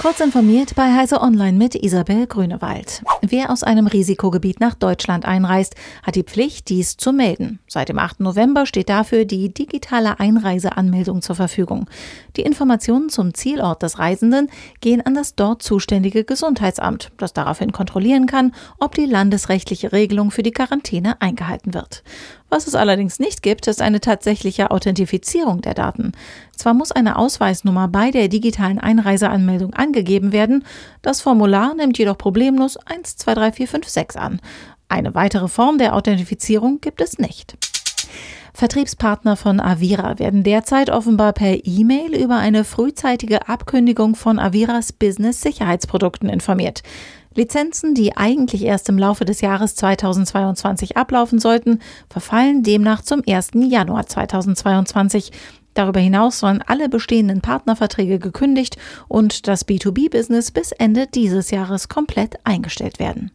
Kurz informiert bei Heise Online mit Isabel Grünewald. Wer aus einem Risikogebiet nach Deutschland einreist, hat die Pflicht, dies zu melden. Seit dem 8. November steht dafür die digitale Einreiseanmeldung zur Verfügung. Die Informationen zum Zielort des Reisenden gehen an das dort zuständige Gesundheitsamt, das daraufhin kontrollieren kann, ob die landesrechtliche Regelung für die Quarantäne eingehalten wird. Was es allerdings nicht gibt, ist eine tatsächliche Authentifizierung der Daten. Zwar muss eine Ausweisnummer bei der digitalen Einreiseanmeldung angegeben werden, das Formular nimmt jedoch problemlos 123456 an. Eine weitere Form der Authentifizierung gibt es nicht. Vertriebspartner von Avira werden derzeit offenbar per E-Mail über eine frühzeitige Abkündigung von Aviras Business-Sicherheitsprodukten informiert. Lizenzen, die eigentlich erst im Laufe des Jahres 2022 ablaufen sollten, verfallen demnach zum 1. Januar 2022. Darüber hinaus sollen alle bestehenden Partnerverträge gekündigt und das B2B-Business bis Ende dieses Jahres komplett eingestellt werden.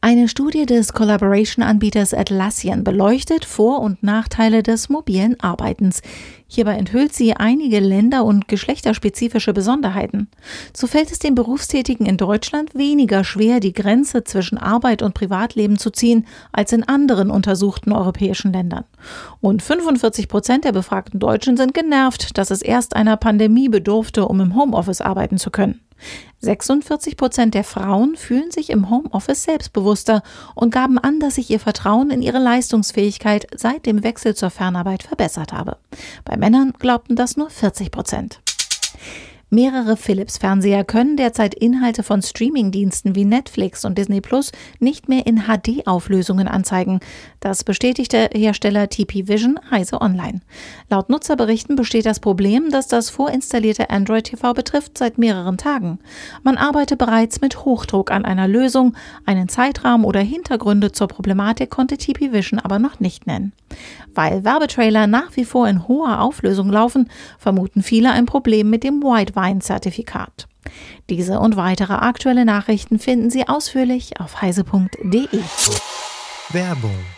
Eine Studie des Collaboration-Anbieters Atlassian beleuchtet Vor- und Nachteile des mobilen Arbeitens. Hierbei enthüllt sie einige länder- und geschlechterspezifische Besonderheiten. So fällt es den Berufstätigen in Deutschland weniger schwer, die Grenze zwischen Arbeit und Privatleben zu ziehen, als in anderen untersuchten europäischen Ländern. Und 45 Prozent der befragten Deutschen sind genervt, dass es erst einer Pandemie bedurfte, um im Homeoffice arbeiten zu können. 46 Prozent der Frauen fühlen sich im Homeoffice selbstbewusster und gaben an, dass sich ihr Vertrauen in ihre Leistungsfähigkeit seit dem Wechsel zur Fernarbeit verbessert habe. Bei Männern glaubten das nur 40 Prozent. Mehrere Philips-Fernseher können derzeit Inhalte von Streamingdiensten wie Netflix und Disney Plus nicht mehr in HD-Auflösungen anzeigen. Das bestätigte Hersteller TP Vision Heise Online. Laut Nutzerberichten besteht das Problem, das das vorinstallierte Android TV betrifft, seit mehreren Tagen. Man arbeite bereits mit Hochdruck an einer Lösung. Einen Zeitrahmen oder Hintergründe zur Problematik konnte TP Vision aber noch nicht nennen. Weil Werbetrailer nach wie vor in hoher Auflösung laufen, vermuten viele ein Problem mit dem White-Wine-Zertifikat. Diese und weitere aktuelle Nachrichten finden Sie ausführlich auf heise.de. Werbung